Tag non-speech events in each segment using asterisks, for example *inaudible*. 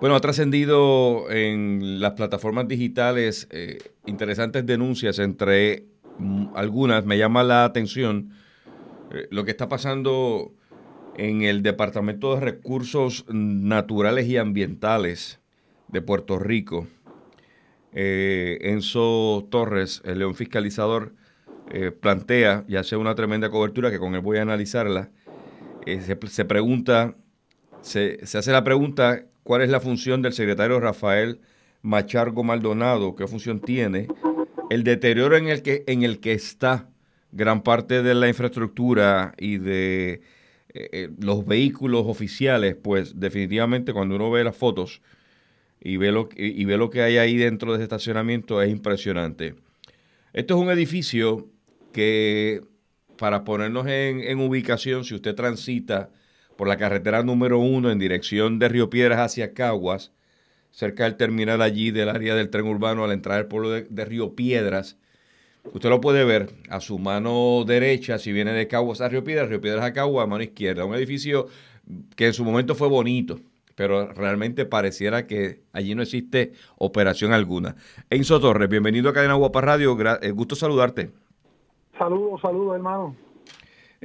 Bueno, ha trascendido en las plataformas digitales eh, interesantes denuncias, entre mm, algunas me llama la atención eh, lo que está pasando en el Departamento de Recursos Naturales y Ambientales de Puerto Rico. Eh, Enzo Torres, el león fiscalizador, plantea y hace una tremenda cobertura que con él voy a analizarla. Se, pregunta, se hace la pregunta cuál es la función del secretario Rafael Machargo Maldonado, qué función tiene, el deterioro en el que, en el que está gran parte de la infraestructura y de eh, eh, los vehículos oficiales, pues definitivamente cuando uno ve las fotos y ve, lo, y ve lo que hay ahí dentro de ese estacionamiento es impresionante. Esto es un edificio que, para ponernos en, en ubicación, si usted transita por la carretera número uno en dirección de Río Piedras hacia Caguas, cerca del terminal allí del área del tren urbano al entrar al pueblo de, Río Piedras. Usted lo puede ver a su mano derecha si viene de Caguas a Río Piedras, Río Piedras a Caguas, a mano izquierda. Un edificio que en su momento fue bonito, pero realmente pareciera que allí no existe operación alguna. Enzo Torres, bienvenido a Cadena Guapa Radio, eh, gusto saludarte. Saludos, saludos hermano.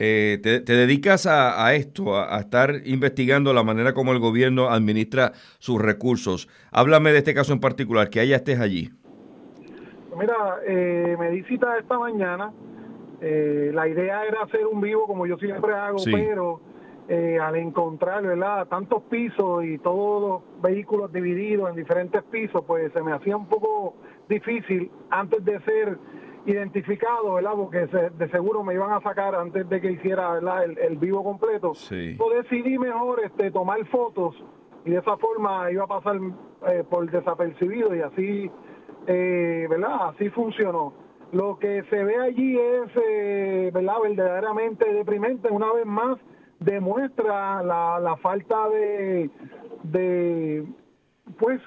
Eh, te, dedicas a, esto, a, estar investigando la manera como el gobierno administra sus recursos. Háblame de este caso en particular, que allá estés allí. Mira, eh, me di cita esta mañana. Eh, la idea era hacer un vivo como yo siempre hago, pero al encontrar ¿verdad? tantos pisos y todos los vehículos divididos en diferentes pisos, pues se me hacía un poco difícil antes de ser identificado, ¿verdad? Porque de seguro me iban a sacar antes de que hiciera El, vivo completo. Sí. decidí mejor este, tomar fotos y de esa forma iba a pasar eh, por desapercibido y así, eh, ¿verdad? Así funcionó. Lo que se ve allí es, eh, ¿verdad? Verdaderamente deprimente. Una vez más demuestra la, la falta de, de pues,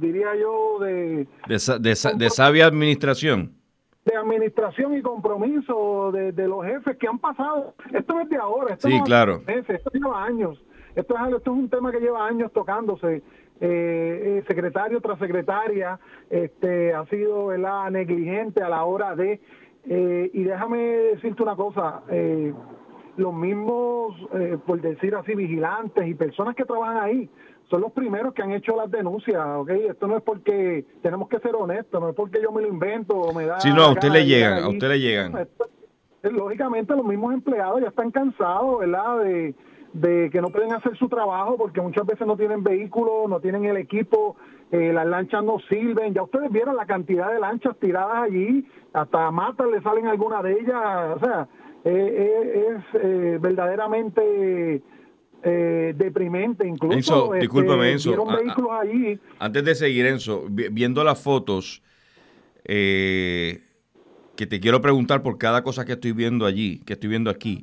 diría yo, de... de sabia administración de administración y compromiso de, los jefes que han pasado. Esto no es de ahora, esto, sí, claro. esto lleva años. Esto es, esto es un tema que lleva años tocándose. Eh, eh, secretario tras secretaria este, ha sido ¿verdad? negligente a la hora de... Eh, y déjame decirte una cosa, los mismos, por decir así, vigilantes y personas que trabajan ahí, son los primeros que han hecho las denuncias, ¿ok? Esto no es porque tenemos que ser honestos, no es porque yo me lo invento o me da... Sí, no, a usted le llegan, a usted le llegan. lógicamente los mismos empleados ya están cansados, ¿verdad? De, de que no pueden hacer su trabajo porque muchas veces no tienen vehículos, no tienen el equipo, eh, las lanchas no sirven. Ya ustedes vieron la cantidad de lanchas tiradas allí, hasta matas le salen algunas de ellas, o sea, eh, eh, es verdaderamente eh, deprimente. Incluso Enzo, este, discúlpame, Enzo. Antes de seguir, Enzo, viendo las fotos, eh, que te quiero preguntar por cada cosa que estoy viendo allí, que estoy viendo aquí.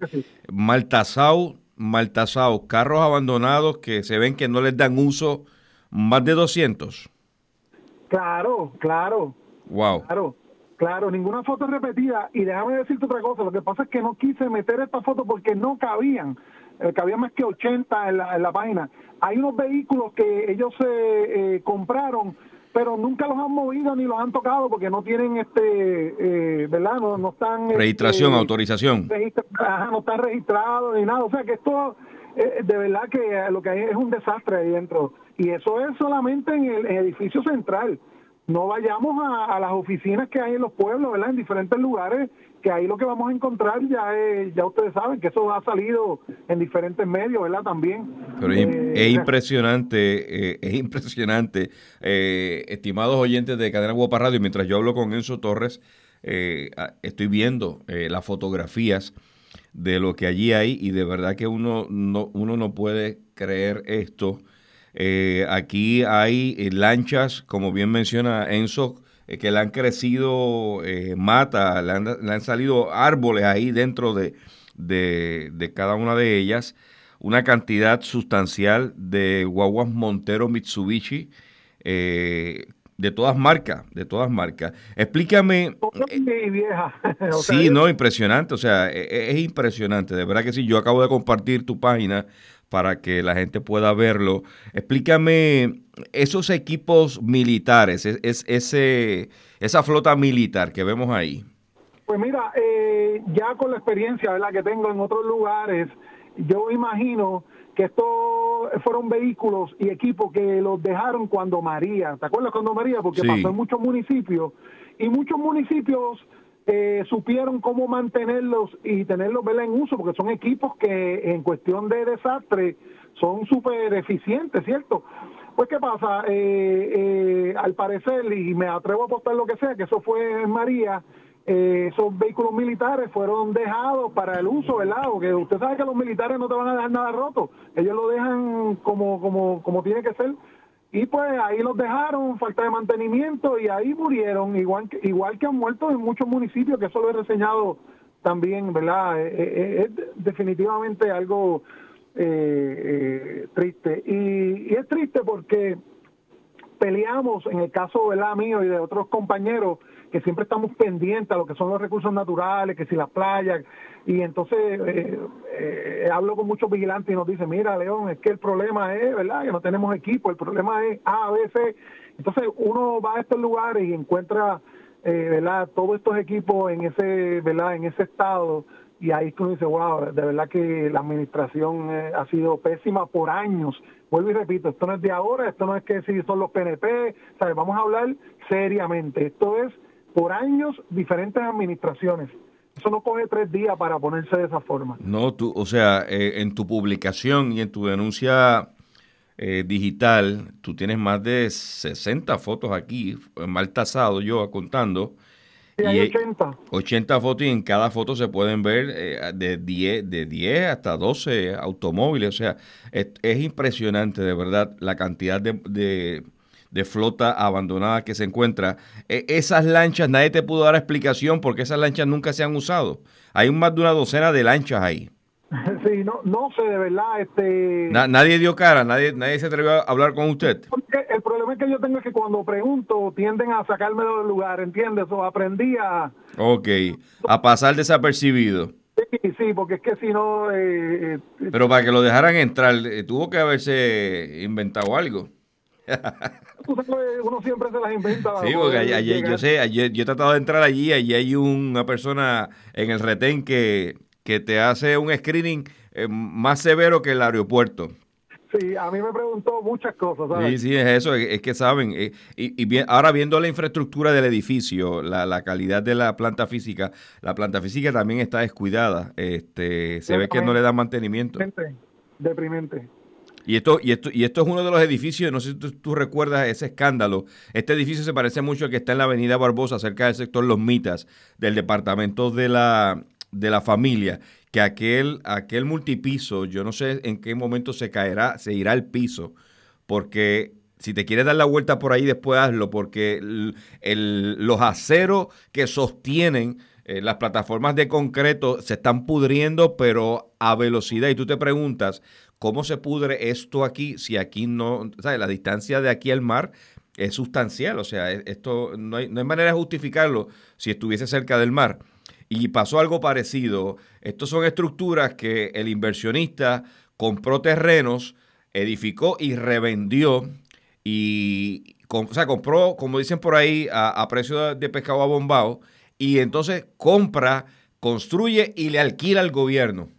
Maltasao, Maltasao, carros abandonados que se ven que no les dan uso, más de 200. Claro, claro. Wow. Claro. Claro, ninguna foto repetida. Y déjame decirte otra cosa, lo que pasa es que no quise meter esta foto porque no cabían eh, que había más que 80 en la, en la página. Hay unos vehículos que ellos se eh, compraron, pero nunca los han movido ni los han tocado porque no tienen, este eh, ¿verdad? No, no están... Este, Registración, autorización. no están registrados ni nada. O sea que esto, de verdad que lo que hay es un desastre ahí dentro. Y eso es solamente en el edificio central no vayamos a, las oficinas que hay en los pueblos, ¿verdad? En diferentes lugares, que ahí lo que vamos a encontrar ya es, ya ustedes saben que eso ha salido en diferentes medios, ¿verdad? También. Pero es, eh, impresionante, eh, es impresionante, eh, estimados oyentes de Cadena Guapa Radio, mientras yo hablo con Enzo Torres, estoy viendo las fotografías de lo que allí hay y de verdad que uno no, uno no puede creer esto eh, aquí hay eh, lanchas, como bien menciona Enzo, eh, que le han crecido mata, le han, salido árboles ahí dentro de, de, cada una de ellas. Una cantidad sustancial de guaguas Montero Mitsubishi de todas marcas, de todas marcas. Explícame. vieja. *laughs* sí, no, impresionante, o sea, es, es, impresionante, de verdad que sí. Yo acabo de compartir tu página para que la gente pueda verlo. Explícame esos equipos militares, es, ese, esa flota militar que vemos ahí? Pues mira, eh, ya con la experiencia ¿verdad? que tengo en otros lugares, yo imagino que estos fueron vehículos y equipos que los dejaron cuando María, ¿te acuerdas cuando María? Porque pasó en muchos municipios y muchos municipios eh, supieron cómo mantenerlos y tenerlos en uso, porque son equipos que en cuestión de desastre son súper eficientes, ¿cierto? Pues qué pasa, eh, eh, al parecer, y me atrevo a apostar lo que sea, que eso fue en María, esos vehículos militares fueron dejados para el uso, ¿verdad? Porque usted sabe que los militares no te van a dejar nada roto, ellos lo dejan como, como, como tiene que ser y pues ahí los dejaron, falta de mantenimiento y ahí murieron, igual igual que han muerto en muchos municipios, que eso lo he reseñado también, ¿verdad? Eh, eh, eh, es definitivamente algo triste. Y, es triste porque peleamos, en el caso ¿verdad? mío y de otros compañeros, que siempre estamos pendientes a lo que son los recursos naturales, que si las playas, y entonces eh, eh, hablo con muchos vigilantes y nos dicen, mira León, es que el problema es, ¿verdad? Que no tenemos equipo, el problema es A, B, C. Entonces uno va a estos lugares y encuentra, eh, ¿verdad? Todos estos equipos en ese, ¿verdad? En ese estado y ahí uno dice, wow, de verdad que la administración ha sido pésima por años. Vuelvo y repito, esto no es de ahora, esto no es que si son los PNP, ¿sabes? Vamos a hablar seriamente. Esto es por años diferentes administraciones. Eso no coge tres días para ponerse de esa forma. No, tú, o sea, eh, en tu publicación y en tu denuncia eh, digital, tú tienes más de 60 fotos aquí, mal tasado yo contando. Sí, hay 80. 80 fotos y en cada foto se pueden ver eh, de, 10, de 10 hasta 12 automóviles. O sea, es, es impresionante de verdad la cantidad de de flota abandonada que se encuentra. E, esas lanchas, nadie te pudo dar explicación porque esas lanchas nunca se han usado. Hay más de una docena de lanchas ahí. *laughs* Sí, no, no sé, de verdad. Este... nadie dio cara, nadie, nadie se atrevió a hablar con usted. Problema que yo tengo es que cuando pregunto tienden a sacarme del lugar, ¿entiendes? O aprendí a... Ok, a pasar desapercibido. Sí, sí, porque es que si no... Eh, eh, Pero para que lo dejaran entrar, eh, tuvo que haberse inventado algo. uno siempre se las inventa. Sí, porque yo sé, yo he tratado de entrar allí, allí hay una persona en el retén que, que te hace un screening eh, más severo que el aeropuerto. Sí, a mí me preguntó muchas cosas. Sí, sí, es eso, es, que saben. Eh, y, bien, ahora viendo la infraestructura del edificio, la, la, calidad de la planta física, la planta física también está descuidada. Este, se ve que no le da mantenimiento. Deprimente. Deprimente. Y esto, y, esto, y esto es uno de los edificios, no sé si tú, recuerdas ese escándalo. Este edificio se parece mucho al que está en la avenida Barbosa, cerca del sector Los Mitas, del departamento de la, de la familia, que aquel, aquel multipiso, yo no sé en qué momento se caerá, se irá al piso, porque si te quieres dar la vuelta por ahí, después hazlo, porque los aceros que sostienen eh, las plataformas de concreto se están pudriendo, pero a velocidad. Y tú te preguntas, ¿Cómo se pudre esto aquí si aquí no, ¿sabes? La distancia de aquí al mar es sustancial, o sea, esto no hay, no hay manera de justificarlo si estuviese cerca del mar. Y pasó algo parecido. Estos son estructuras que el inversionista compró terrenos, edificó y revendió y, o sea, compró, como dicen por ahí, a, a precio de pescado abombado y entonces compra, construye y le alquila al gobierno.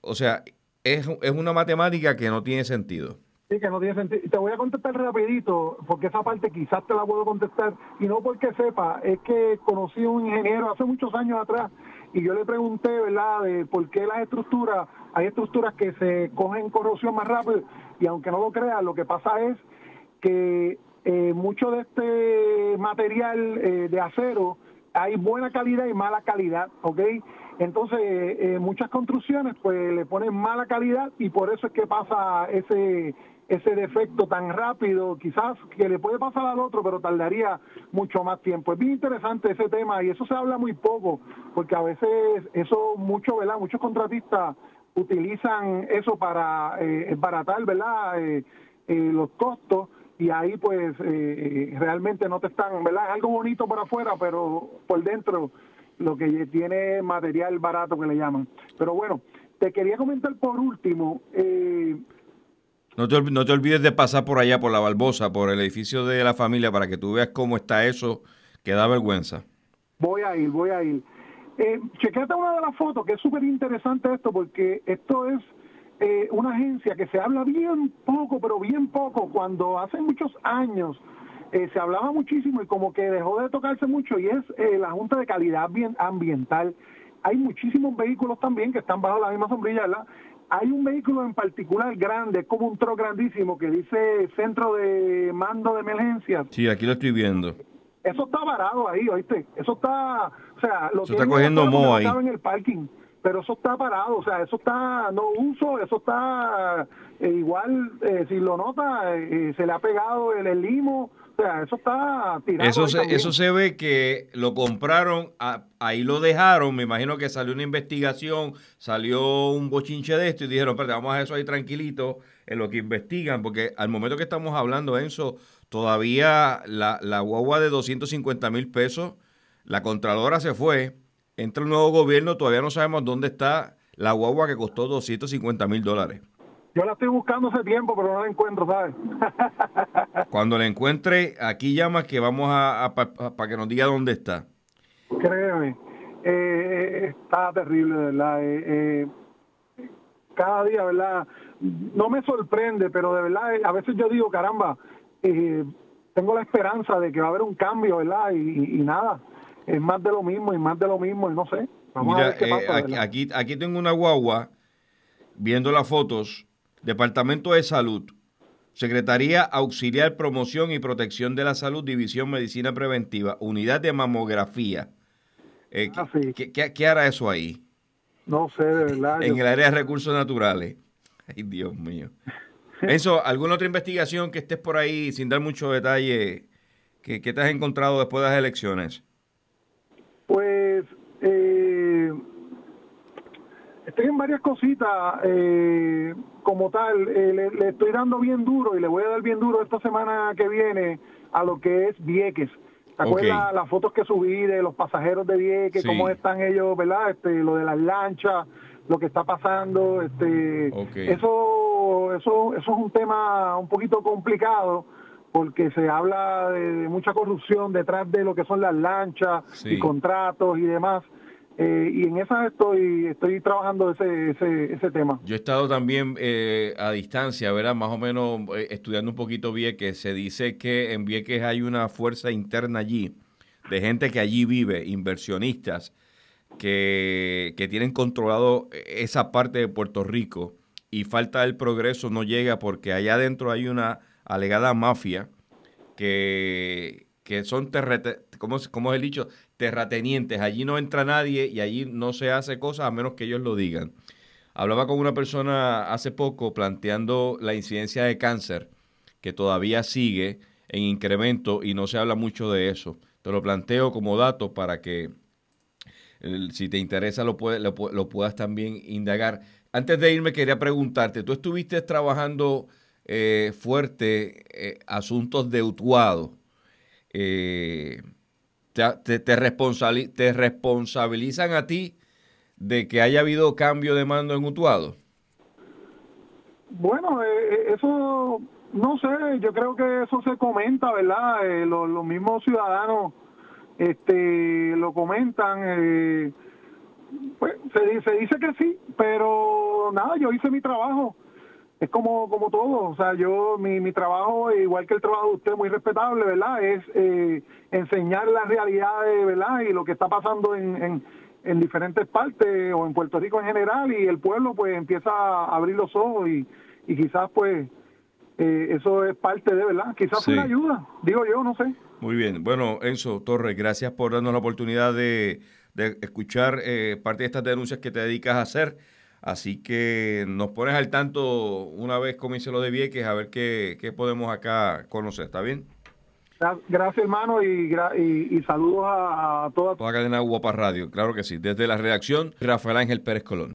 O sea, es, es una matemática que no tiene sentido. Sí, que no tiene sentido. Te voy a contestar rapidito, porque esa parte quizás te la puedo contestar, y no porque sepa, es que conocí a un ingeniero hace muchos años atrás, y yo le pregunté, ¿verdad?, de por qué las estructuras, hay estructuras que se cogen corrosión más rápido, y aunque no lo creas, lo que pasa es que eh, mucho de este material eh, de acero hay buena calidad y mala calidad, ¿ok? Entonces, eh, muchas construcciones pues le ponen mala calidad y por eso es que pasa ese ese defecto tan rápido, quizás que le puede pasar al otro, pero tardaría mucho más tiempo. Es bien interesante ese tema y eso se habla muy poco, porque a veces eso mucho, ¿verdad? Muchos contratistas utilizan eso para eh, baratar, ¿verdad? Eh, eh, los costos y ahí pues realmente no te están, ¿verdad? Es algo bonito por afuera, pero por dentro lo que tiene material barato que le llaman. Pero bueno, te quería comentar por último. Eh, No te, no te olvides de pasar por allá, por la Barbosa, por el edificio de la familia, para que tú veas cómo está eso, que da vergüenza. Voy a ir, voy a ir. Eh, chequete una de las fotos, que es súper interesante esto, porque esto es eh, una agencia que se habla bien poco, pero bien poco, cuando hace muchos años eh, se hablaba muchísimo y como que dejó de tocarse mucho, y es eh, la Junta de Calidad Ambiental. Hay muchísimos vehículos también que están bajo la misma sombrilla, ¿verdad? Hay un vehículo en particular grande, como un tro grandísimo, que dice Centro de Mando de Emergencia. Sí, aquí lo estoy viendo. Eso está varado ahí, ¿oíste? Eso está, o sea, lo que está cogiendo moho ahí. en el parking, pero eso está parado, o sea, eso está no uso, eso está eh, igual, eh, si lo nota, eh, se le ha pegado el, limo, o sea, eso está tirado. Eso se, eso se ve que lo compraron, ahí lo dejaron, me imagino que salió una investigación, salió un bochinche de esto y dijeron, espérate, vamos a eso ahí tranquilito en lo que investigan, porque al momento que estamos hablando, Enzo, todavía la, la guagua de 250 mil pesos, la Contralora se fue, entra el nuevo gobierno, todavía no sabemos dónde está la guagua que costó 250 mil dólares. Yo la estoy buscando hace tiempo, pero no la encuentro, ¿sabes? *laughs* Cuando la encuentre, aquí llama que vamos a, para que nos diga dónde está. Créeme, eh, está terrible, ¿verdad? Eh, eh, cada día, ¿verdad? No me sorprende, pero de verdad, a veces yo digo, caramba, eh, tengo la esperanza de que va a haber un cambio, ¿verdad? Y, nada, es más de lo mismo y más de lo mismo y no sé. Vamos a ver qué pasa, aquí, aquí tengo una guagua, viendo las fotos, Departamento de Salud, Secretaría Auxiliar Promoción y Protección de la Salud, División Medicina Preventiva, Unidad de Mamografía. Eh, ah, ¿qué, hará eso ahí? No sé, de verdad. *laughs* en el área de recursos naturales. *laughs* Ay, Dios mío. *laughs* Eso, ¿alguna otra investigación que estés por ahí sin dar mucho detalle que, te has encontrado después de las elecciones? Pues eh, estoy en varias cositas eh, como tal. Eh, le, estoy dando bien duro y le voy a dar bien duro esta semana que viene a lo que es Vieques. ¿Te acuerdas las fotos que subí de los pasajeros de Vieques, cómo están ellos, verdad? Este, lo de las lanchas, lo que está pasando, este, eso, eso, eso es un tema un poquito complicado porque se habla de, mucha corrupción detrás de lo que son las lanchas y contratos y demás. Eh, y en esa estoy estoy trabajando ese, ese, ese tema. Yo he estado también eh, a distancia, ¿verdad? Más o menos eh, estudiando un poquito Vieques. Se dice que en Vieques hay una fuerza interna allí de gente que allí vive, inversionistas, que, tienen controlado esa parte de Puerto Rico y falta el progreso no llega porque allá adentro hay una alegada mafia que, que son, como, como es el dicho, terratenientes. Allí no entra nadie y allí no se hace cosas a menos que ellos lo digan. Hablaba con una persona hace poco planteando la incidencia de cáncer, que todavía sigue en incremento y no se habla mucho de eso. Te lo planteo como dato para que si te interesa lo, lo, puedas también indagar. Antes de irme quería preguntarte, tú estuviste trabajando eh, fuerte eh, asuntos de Utuado. Eh, te, te, responsabilizan a ti de que haya habido cambio de mando en Utuado? Bueno, eso no sé, yo creo que eso se comenta, ¿verdad? los mismos ciudadanos este lo comentan eh, pues se, se dice que sí pero nada yo hice mi trabajo es como como todo o sea yo mi, mi trabajo igual que el trabajo de usted muy respetable verdad es eh, enseñar las realidades verdad y lo que está pasando en, en, diferentes partes o en Puerto Rico en general y el pueblo pues empieza a abrir los ojos y, y quizás pues eh, eso es parte de verdad quizás una ayuda digo yo no sé. Muy bien. Bueno, Enzo Torres, gracias por darnos la oportunidad de, escuchar eh, parte de estas denuncias que te dedicas a hacer. Así que nos pones al tanto una vez comience lo de Vieques a ver qué, podemos acá conocer. ¿Está bien? Gracias, hermano, y, y, saludos a, a toda... Toda cadena Guapa Radio, claro que sí. Desde la redacción, Rafael Ángel Pérez Colón.